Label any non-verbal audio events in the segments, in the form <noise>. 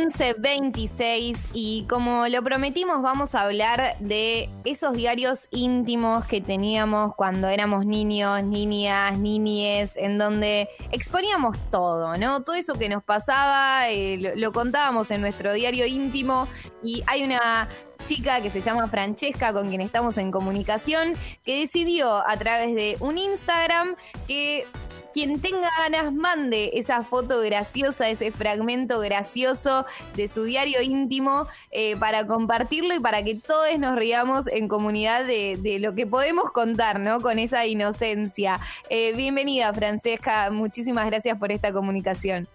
11.26 y como lo prometimos vamos a hablar de esos diarios íntimos que teníamos cuando éramos niños, niñas, niñes, en donde exponíamos todo, ¿no? Todo eso que nos pasaba, eh, lo, lo contábamos en nuestro diario íntimo y hay una chica que se llama Francesca, con quien estamos en comunicación, que decidió a través de un Instagram que quien tenga ganas mande esa foto graciosa, ese fragmento gracioso de su diario íntimo eh, para compartirlo y para que todos nos riamos en comunidad de, lo que podemos contar, ¿no? Con esa inocencia. Eh, bienvenida, Francesca. Muchísimas gracias por esta comunicación.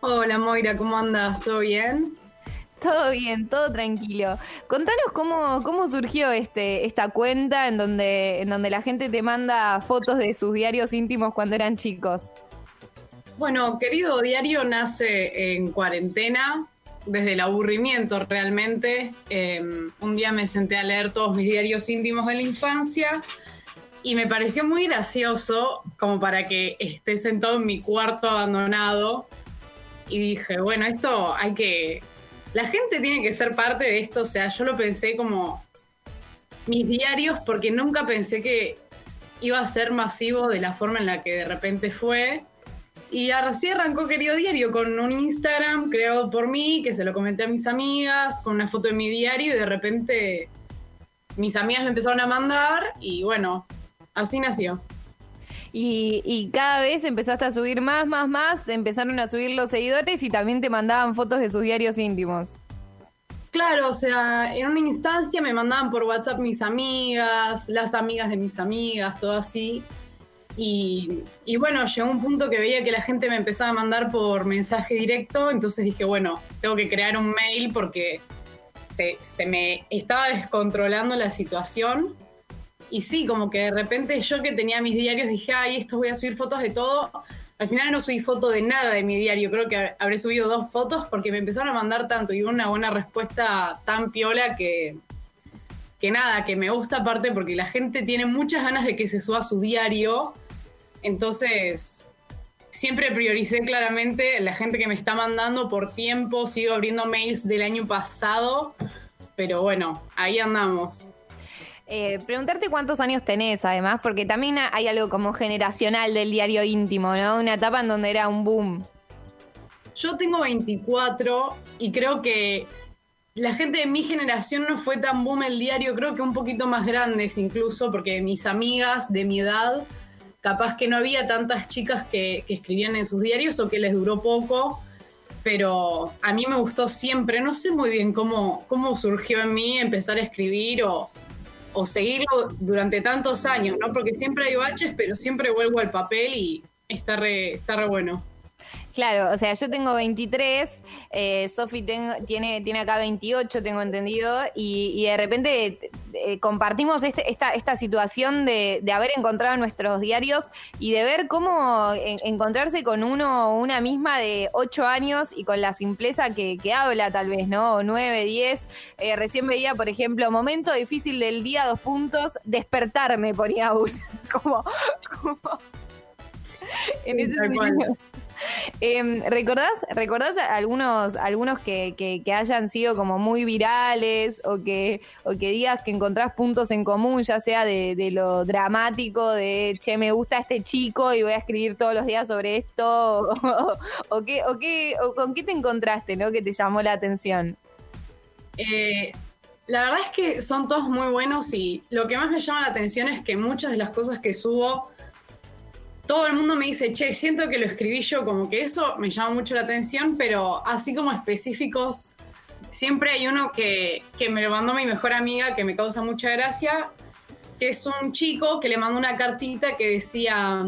Hola, Moira, ¿cómo andas? ¿Todo bien? Todo bien, todo tranquilo. Contanos cómo, cómo surgió este, esta cuenta en donde, en donde la gente te manda fotos de sus diarios íntimos cuando eran chicos. Bueno, querido diario nace en cuarentena, desde el aburrimiento realmente. Em, un día me senté a leer todos mis diarios íntimos de la infancia y me pareció muy gracioso como para que esté sentado en mi cuarto abandonado. Y dije, bueno, esto hay que la gente tiene que ser parte de esto, o sea, yo lo pensé como mis diarios porque nunca pensé que iba a ser masivo de la forma en la que de repente fue. Y así arrancó Querido Diario con un Instagram creado por mí, que se lo comenté a mis amigas, con una foto de mi diario y de repente mis amigas me empezaron a mandar y bueno, así nació. Y, cada vez empezaste a subir más, más, más, empezaron a subir los seguidores y también te mandaban fotos de sus diarios íntimos. Claro, o sea, en una instancia me mandaban por WhatsApp mis amigas, las amigas de mis amigas, todo así. Y, y, bueno, llegó un punto que veía que la gente me empezaba a mandar por mensaje directo, entonces dije, bueno, tengo que crear un mail porque se, se me estaba descontrolando la situación y sí, como que de repente yo que tenía mis diarios dije, ay, esto voy a subir fotos de todo. Al final no subí foto de nada de mi diario, creo que habré subido dos fotos porque me empezaron a mandar tanto y una buena respuesta tan piola que, que nada, que me gusta aparte porque la gente tiene muchas ganas de que se suba su diario. Entonces, siempre prioricé claramente la gente que me está mandando por tiempo, sigo abriendo mails del año pasado, pero bueno, ahí andamos. Eh, preguntarte cuántos años tenés, además, porque también hay algo como generacional del diario íntimo, ¿no? Una etapa en donde era un boom. Yo tengo 24 y creo que la gente de mi generación no fue tan boom el diario, creo que un poquito más grandes incluso, porque mis amigas de mi edad, capaz que no había tantas chicas que, que escribían en sus diarios o que les duró poco pero a mí me gustó siempre, no sé muy bien cómo, cómo surgió en mí empezar a escribir o, o seguirlo durante tantos años, ¿no? Porque siempre hay baches, pero siempre vuelvo al papel y está re, está re bueno. Claro, o sea, yo tengo 23, eh, Sofi tiene, tiene acá 28, tengo entendido, y, de repente eh, compartimos este, esta, esta situación de, haber encontrado nuestros diarios y de ver cómo encontrarse con uno una misma de 8 años y con la simpleza que, habla tal vez, ¿no? O 9, 10. Eh, recién veía, por ejemplo, momento difícil del día, dos puntos, despertarme ponía uno. <laughs> como, como en ese sentido. Eh, ¿recordás, ¿Recordás algunos, algunos que, que, hayan sido como muy virales o que, o que digas que encontrás puntos en común, ya sea de, de, lo dramático, de, che, me gusta este chico y voy a escribir todos los días sobre esto? <laughs> O, qué, o, qué, o con qué te encontraste, ¿no? Que te llamó la atención. Eh, la verdad es que son todos muy buenos y lo que más me llama la atención es que muchas de las cosas que subo todo el mundo me dice, che, siento que lo escribí yo, como que eso me llama mucho la atención, pero así como específicos, siempre hay uno que, que me lo mandó mi mejor amiga, que me causa mucha gracia, que es un chico que le mandó una cartita que decía,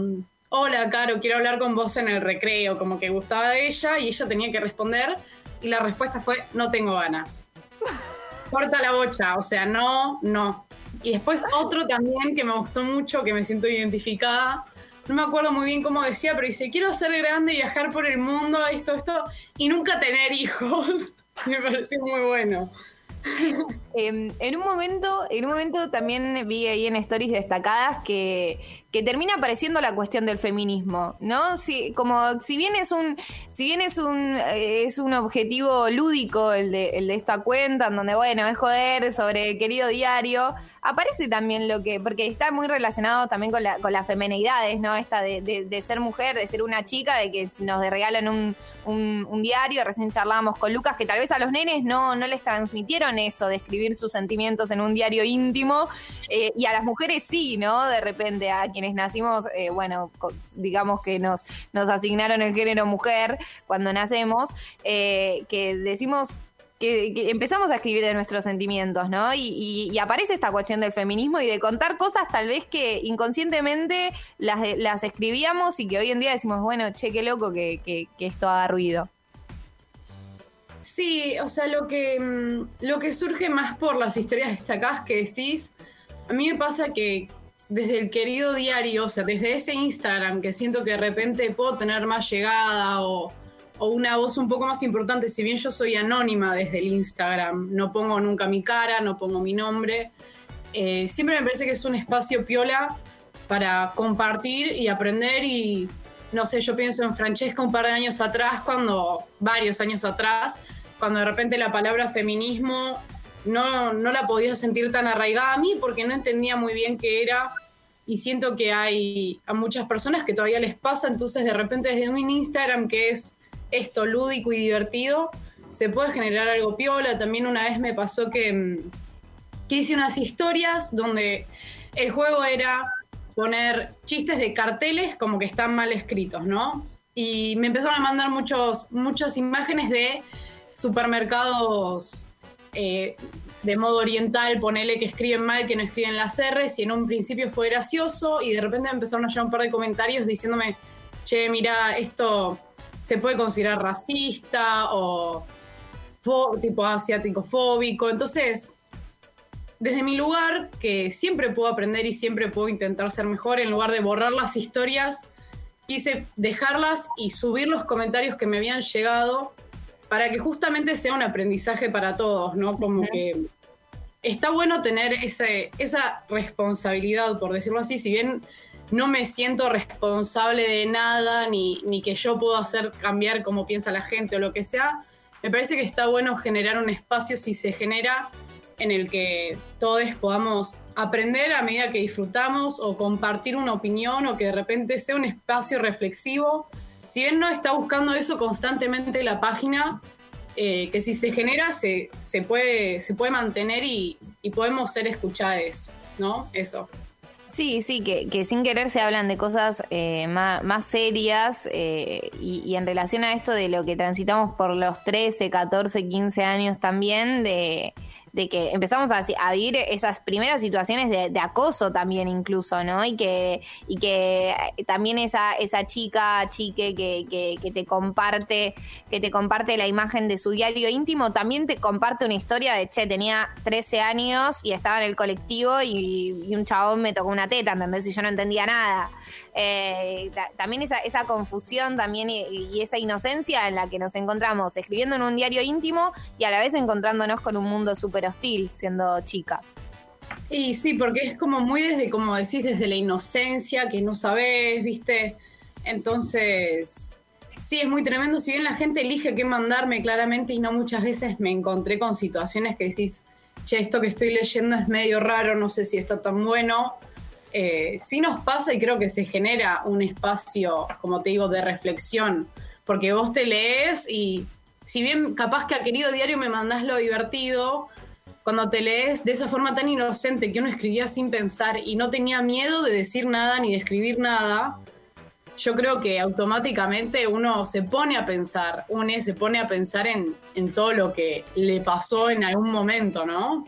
hola, Caro, quiero hablar con vos en el recreo, como que gustaba de ella, y ella tenía que responder, y la respuesta fue, no tengo ganas. <laughs> Corta la bocha, o sea, no, no. Y después otro también que me gustó mucho, que me siento identificada, no me acuerdo muy bien cómo decía, pero dice, quiero ser grande, viajar por el mundo, esto, esto, y nunca tener hijos. <laughs> me pareció muy bueno. Em, en un momento, en un momento también vi ahí en stories destacadas que, que termina apareciendo la cuestión del feminismo, ¿no? Si, como si bien es un, si bien es un, eh, es un objetivo lúdico el de, el de esta cuenta, en donde bueno, es joder sobre el querido diario, aparece también lo que, porque está muy relacionado también con la, con las femenidades, ¿no? Esta de, de, ser mujer, de ser una chica, de que nos regalan un, un, diario, recién charlábamos con Lucas, que tal vez a los nenes no, no les transmitieron eso de escribir sus sentimientos en un diario íntimo, eh, y a las mujeres sí, ¿no? De repente a quienes nacimos, eh, bueno, digamos que nos, nos asignaron el género mujer cuando nacemos, eh, que decimos que, empezamos a escribir de nuestros sentimientos, ¿no? Y, aparece esta cuestión del feminismo y de contar cosas tal vez que inconscientemente las, escribíamos y que hoy en día decimos, bueno, che, qué loco que, que, esto haga ruido. Sí, o sea, lo que, mm, lo que surge más por las historias destacadas que decís, a mí me pasa que desde el querido diario, o sea, desde ese Instagram que siento que de repente puedo tener más llegada o, una voz un poco más importante, si bien yo soy anónima desde el Instagram, no pongo nunca mi cara, no pongo mi nombre, eh, siempre me parece que es un espacio piola para compartir y aprender y no sé, yo pienso en Francesca un par de años atrás, cuando, varios años atrás, cuando de repente la palabra feminismo no, no la podía sentir tan arraigada a mí porque no entendía muy bien qué era y siento que hay a muchas personas que todavía les pasa, entonces de repente desde un Instagram que es esto lúdico y divertido, se puede generar algo piola. También una vez me pasó que, mm, que hice unas historias donde el juego era poner chistes de carteles como que están mal escritos, ¿no? Y me empezaron a mandar muchos, muchas imágenes de supermercados eh, de modo oriental, ponele que escriben mal, que no escriben las R's, y en un principio fue gracioso, y de repente me empezaron a llegar un par de comentarios diciéndome, che, mira, esto se puede considerar racista o tipo asiático fóbico. Entonces, desde mi lugar, que siempre puedo aprender y siempre puedo intentar ser mejor, en lugar de borrar las historias, quise dejarlas y subir los comentarios que me habían llegado para que justamente sea un aprendizaje para todos, ¿no? Como que está bueno tener ese, esa responsabilidad, por decirlo así, si bien no me siento responsable de nada, ni, ni que yo puedo hacer cambiar cómo piensa la gente o lo que sea, me parece que está bueno generar un espacio si se genera en el que todos podamos aprender a medida que disfrutamos o compartir una opinión o que de repente sea un espacio reflexivo si bien no está buscando eso constantemente la página, eh, que si se genera se, se, puede, se puede mantener y, podemos ser escuchados, ¿no? Eso. Sí, sí, que, que, sin querer se hablan de cosas eh, más, serias eh, y, y, en relación a esto de lo que transitamos por los 13, 14, 15 años también, de, de que empezamos a, a vivir esas primeras situaciones de, acoso también incluso, ¿no? Y que, y que eh, también esa, esa chica, chique que, que, te comparte, que te comparte la imagen de su diario íntimo, también te comparte una historia de, che, tenía 13 años y estaba en el colectivo y, un chabón me tocó una teta, ¿entendés? Y yo no entendía nada. Eh, también esa, esa confusión también y, y, esa inocencia en la que nos encontramos escribiendo en un diario íntimo y a la vez encontrándonos con un mundo súper hostil siendo chica. Y sí, porque es como muy desde, como decís, desde la inocencia, que no sabes, ¿viste? Entonces, sí, es muy tremendo. Si bien la gente elige qué mandarme claramente y no muchas veces me encontré con situaciones que decís, che, esto que estoy leyendo es medio raro, no sé si está tan bueno. Eh, sí nos pasa y creo que se genera un espacio, como te digo, de reflexión, porque vos te lees y si bien capaz que a querido diario me mandás lo divertido, cuando te lees de esa forma tan inocente que uno escribía sin pensar y no tenía miedo de decir nada ni de escribir nada, yo creo que automáticamente uno se pone a pensar, uno se pone a pensar en, en todo lo que le pasó en algún momento, ¿no?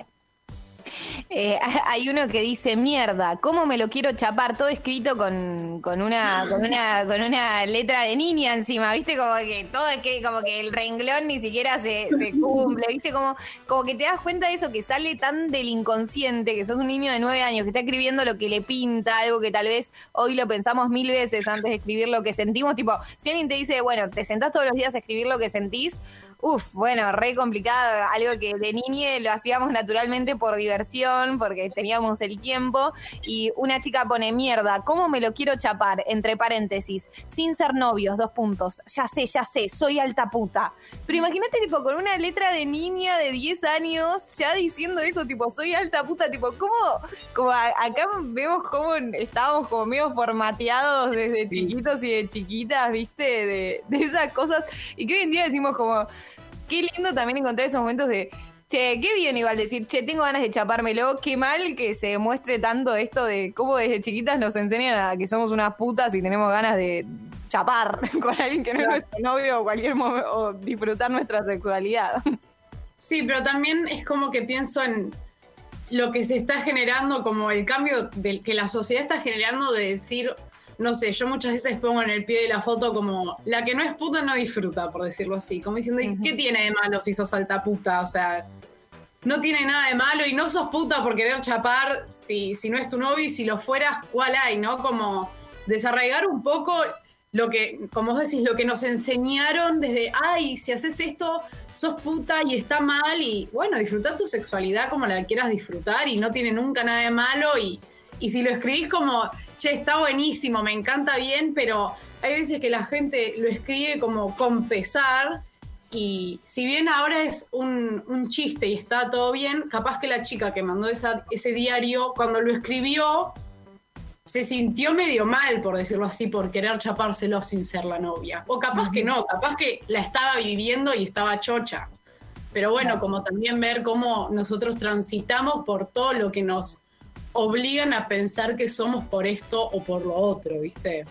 <laughs> Eh, <laughs> hay uno que dice, mierda, ¿cómo me lo quiero chapar? Todo escrito con, con, una, con, una, con una letra de niña encima, ¿viste? Como que todo es que, como que el renglón ni siquiera se, se cumple, ¿viste? Como, como que te das cuenta de eso, que sale tan del inconsciente, que sos un niño de nueve años que está escribiendo lo que le pinta, algo que tal vez hoy lo pensamos mil veces antes de escribir lo que sentimos. Tipo, si alguien te dice, bueno, te sentás todos los días a escribir lo que sentís, Uf, bueno, re complicado, algo que de niñe lo hacíamos naturalmente por diversión, porque teníamos el tiempo, y una chica pone mierda, ¿cómo me lo quiero chapar? Entre paréntesis, sin ser novios, dos puntos, ya sé, ya sé, soy alta puta. Pero imagínate, tipo, con una letra de niña de 10 años, ya diciendo eso, tipo, soy alta puta, tipo, ¿cómo? Como acá vemos cómo estábamos como medio formateados desde chiquitos y de chiquitas, ¿viste? De, de esas cosas, y que hoy en día decimos como qué lindo también encontrar esos momentos de, che, qué bien igual decir, che, tengo ganas de chapármelo, qué mal que se muestre tanto esto de cómo desde chiquitas nos enseñan a que somos unas putas y tenemos ganas de chapar <laughs> con alguien que no es nuestro novio o cualquier momento, o disfrutar nuestra sexualidad. Sí, pero también es como que pienso en lo que se está generando, como el cambio del que la sociedad está generando de decir, no sé, yo muchas veces pongo en el pie de la foto como la que no es puta no disfruta, por decirlo así, como diciendo, ¿y qué tiene de malo si sos alta puta? O sea, no tiene nada de malo y no sos puta por querer chapar si, si no es tu novio y si lo fueras, ¿cuál hay? ¿No? Como desarraigar un poco lo que, como vos decís, lo que nos enseñaron desde, ay, si haces esto, sos puta y está mal y bueno, disfrutar tu sexualidad como la quieras disfrutar y no tiene nunca nada de malo y, y si lo escribís como che, está buenísimo, me encanta bien, pero hay veces que la gente lo escribe como con pesar y si bien ahora es un, chiste y está todo bien, capaz que la chica que mandó esa, ese diario, cuando lo escribió, se sintió medio mal, por decirlo así, por querer chapárselo sin ser la novia. O capaz que no, capaz que la estaba viviendo y estaba chocha. Pero bueno, como también ver cómo nosotros transitamos por todo lo que nos obligan a pensar que somos por esto o por lo otro, ¿viste?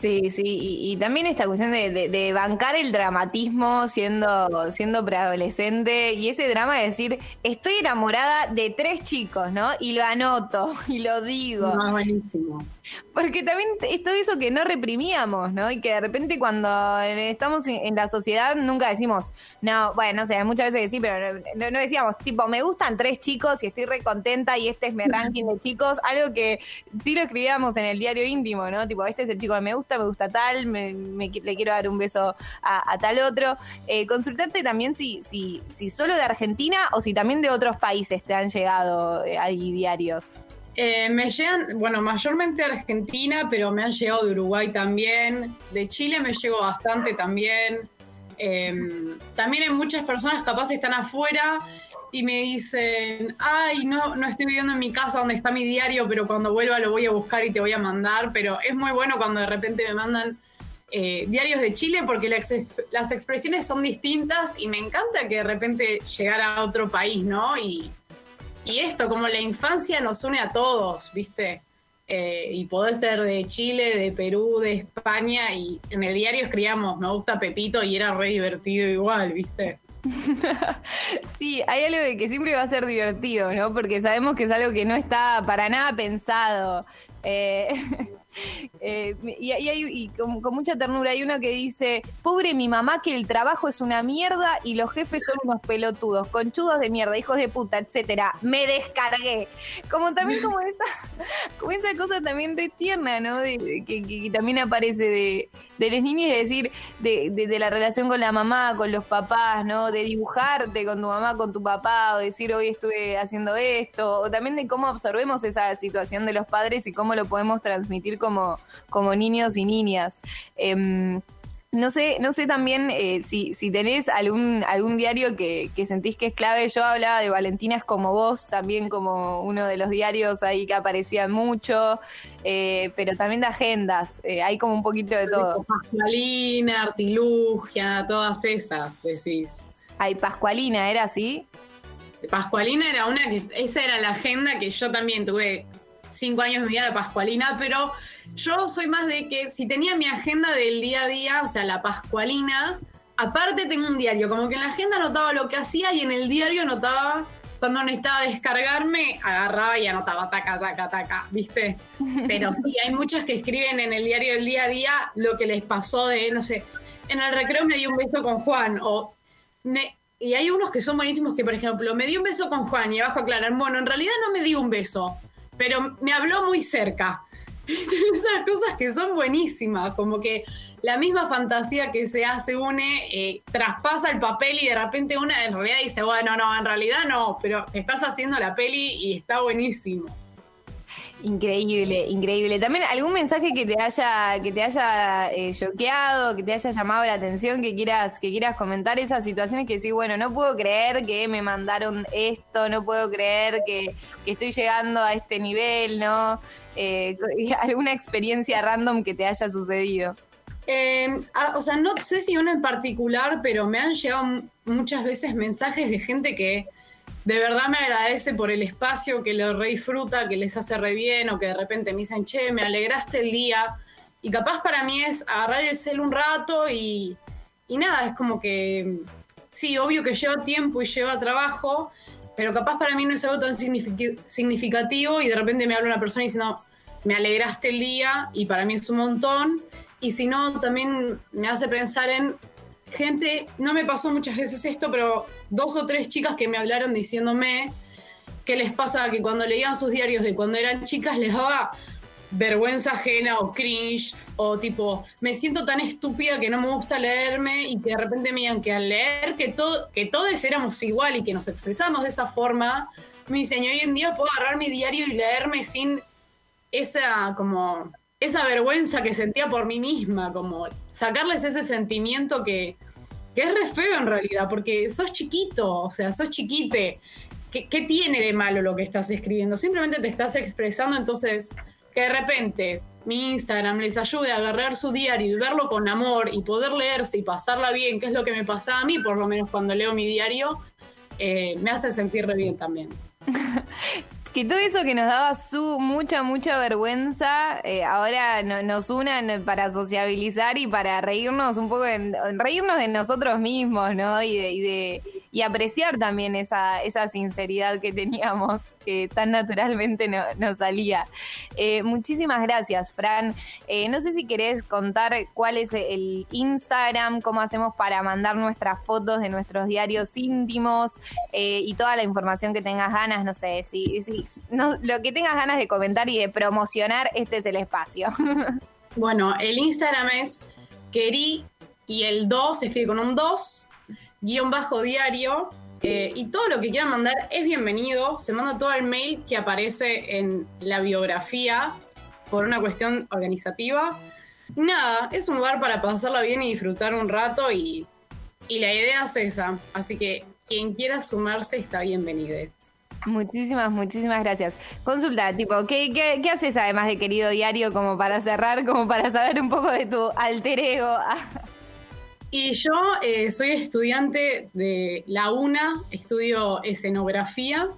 Sí, sí, y, también esta cuestión de, bancar el dramatismo siendo, siendo preadolescente y ese drama de decir, estoy enamorada de tres chicos, ¿no? Y lo anoto <laughs> y lo digo. Ah, buenísimo. Porque también es todo eso que no reprimíamos, ¿no? Y que de repente cuando estamos en la sociedad nunca decimos, no, bueno, no sé, muchas veces sí, pero no, decíamos, tipo, me gustan tres chicos y estoy re contenta y este es mi ranking de chicos, algo que sí lo escribíamos en el diario íntimo, ¿no? Tipo, este es el chico que me gusta, me gusta tal, me, le quiero dar un beso a, tal otro. Eh, consultarte también si, si, si solo de Argentina o si también de otros países te han llegado eh, ahí diarios. Eh, me llegan, bueno, mayormente de Argentina, pero me han llegado de Uruguay también. De Chile me llegó bastante también. Em, también hay muchas personas capaz están afuera y me dicen, ay, no, no estoy viviendo en mi casa donde está mi diario, pero cuando vuelva lo voy a buscar y te voy a mandar. Pero es muy bueno cuando de repente me mandan eh, diarios de Chile porque las, las expresiones son distintas y me encanta que de repente llegara a otro país, ¿no? Y, y esto, como la infancia nos une a todos, ¿viste? Eh, y puede ser de Chile, de Perú, de España, y en el diario escribíamos, me gusta Pepito, y era re divertido igual, ¿viste? <laughs> sí, hay algo de que siempre va a ser divertido, ¿no? Porque sabemos que es algo que no está para nada pensado. Eh, <laughs> Eh, y, y, con, mucha ternura hay uno que dice, pobre mi mamá que el trabajo es una mierda y los jefes son unos pelotudos, conchudos de mierda, hijos de puta, etcétera. Me descargué. Como también como esa, <laughs> como esa cosa también de tierna, ¿no? De, que, también aparece de, de las niñas, es decir, de, de, la relación con la mamá, con los papás, ¿no? De dibujarte con tu mamá, con tu papá, o decir hoy estuve haciendo esto, o también de cómo absorbemos esa situación de los padres y cómo lo podemos transmitir como, como niños y niñas. Em, no sé, no sé también eh, si, si tenés algún, algún diario que, que, sentís que es clave. Yo hablaba de Valentinas como vos, también como uno de los diarios ahí que aparecían mucho, eh, pero también de agendas. Eh, hay como un poquito de todo. Pascualina, Artilugia, todas esas, decís. Ay, Pascualina, ¿era así? Pascualina era una que, esa era la agenda que yo también tuve cinco años de mi vida de Pascualina, pero yo soy más de que si tenía mi agenda del día a día, o sea, la pascualina, aparte tengo un diario, como que en la agenda anotaba lo que hacía y en el diario anotaba cuando necesitaba descargarme, agarraba y anotaba taca, taca, taca, ¿viste? Pero <laughs> sí, hay muchas que escriben en el diario del día a día lo que les pasó de, no sé, en el recreo me di un beso con Juan, o me, y hay unos que son buenísimos que, por ejemplo, me di un beso con Juan y abajo aclaran, bueno, en realidad no me di un beso, pero me habló muy cerca. <laughs> Esas cosas que son buenísimas, como que la misma fantasía que se hace une eh, traspasa el papel y de repente una en realidad dice, bueno, no, en realidad no, pero estás haciendo la peli y está buenísimo. Increíble, increíble. También algún mensaje que te haya, que te haya eh, choqueado, que te haya llamado la atención, que quieras, que quieras comentar esas situaciones que sí, bueno, no puedo creer que me mandaron esto, no puedo creer que, estoy llegando a este nivel, ¿no? Eh, <laughs> alguna experiencia random que te haya sucedido. Eh, o sea, no sé si uno en particular, pero me han llegado muchas veces mensajes de gente que de verdad me agradece por el espacio, que lo re disfruta, que les hace re bien, o que de repente me dicen, che, me alegraste el día. Y capaz para mí es agarrar el cel un rato y, y nada, es como que, sí, obvio que lleva tiempo y lleva trabajo, pero capaz para mí no es algo tan significativo y de repente me habla una persona diciendo, me alegraste el día y para mí es un montón. Y si no, también me hace pensar en gente, no me pasó muchas veces esto, pero dos o tres chicas que me hablaron diciéndome que les pasa que cuando leían sus diarios de cuando eran chicas les daba vergüenza ajena o cringe o tipo, me siento tan estúpida que no me gusta leerme y que de repente me digan que al leer que, todo, que todos éramos igual y que nos expresamos de esa forma, me dicen, hoy en día puedo agarrar mi diario y leerme sin esa como esa vergüenza que sentía por mí misma, como sacarles ese sentimiento que, que es re feo en realidad, porque sos chiquito, o sea, sos chiquite. ¿Qué, ¿Qué, tiene de malo lo que estás escribiendo? Simplemente te estás expresando, entonces que de repente mi Instagram les ayude a agarrar su diario y verlo con amor y poder leerse y pasarla bien, que es lo que me pasa a mí, por lo menos cuando leo mi diario, eh, me hace sentir re bien también. <laughs> que todo eso que nos daba su mucha, mucha vergüenza, eh, ahora nos unan para sociabilizar y para reírnos un poco, reírnos de nosotros mismos, ¿no? Y de, y de y apreciar también esa, esa sinceridad que teníamos, que tan naturalmente no, nos salía. Eh, muchísimas gracias, Fran. Eh, no sé si querés contar cuál es el Instagram, cómo hacemos para mandar nuestras fotos de nuestros diarios íntimos eh, y toda la información que tengas ganas, no sé, si, no, lo que tengas ganas de comentar y de promocionar, este es el espacio. <laughs> Bueno, el Instagram es querí y el 2 se escribe con un 2 guion bajo diario. Eh, y todo lo que quieran mandar es bienvenido. Se manda todo el mail que aparece en la biografía por una cuestión organizativa. nada, es un lugar para pasarla bien y disfrutar un rato y, y la idea es esa. Así que quien quiera sumarse está bienvenido. Muchísimas, muchísimas gracias. Consulta, tipo, ¿qué, qué, qué haces además de querido diario como para cerrar, como para saber un poco de tu alter ego? <laughs> Y yo eh, soy estudiante de la UNA, estudio escenografía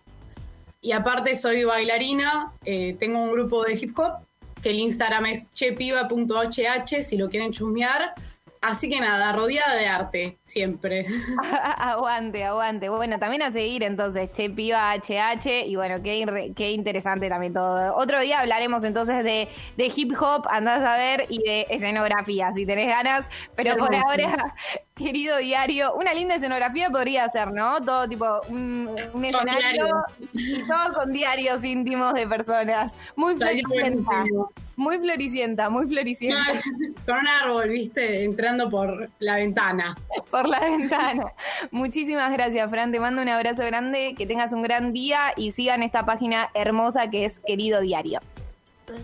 y aparte soy bailarina, eh, tengo un grupo de hip hop que el Instagram es chepiva.hh si lo quieren chusmear. Así que nada, rodeada de arte, siempre. <laughs> <laughs> aguante, aguante. Bueno, también a seguir entonces, Che Piba HH, y bueno, qué, qué interesante también todo. Otro día hablaremos entonces de, de hip hop, andás a ver, y de escenografía, si tenés ganas, pero por ahora, <laughs> querido diario, una linda escenografía podría ser, ¿no? Todo tipo, un, escenario, y todo con diarios íntimos de personas. Muy floricienta. Muy floricienta, muy floricienta. <laughs> Con un árbol, viste, entrando por la ventana. Por la <laughs> ventana. Muchísimas gracias, Fran. Te mando un abrazo grande, que tengas un gran día y sigan esta página hermosa que es Querido Diario.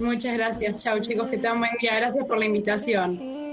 Muchas gracias. Chao, chicos, que tengan buen día. Gracias por la invitación.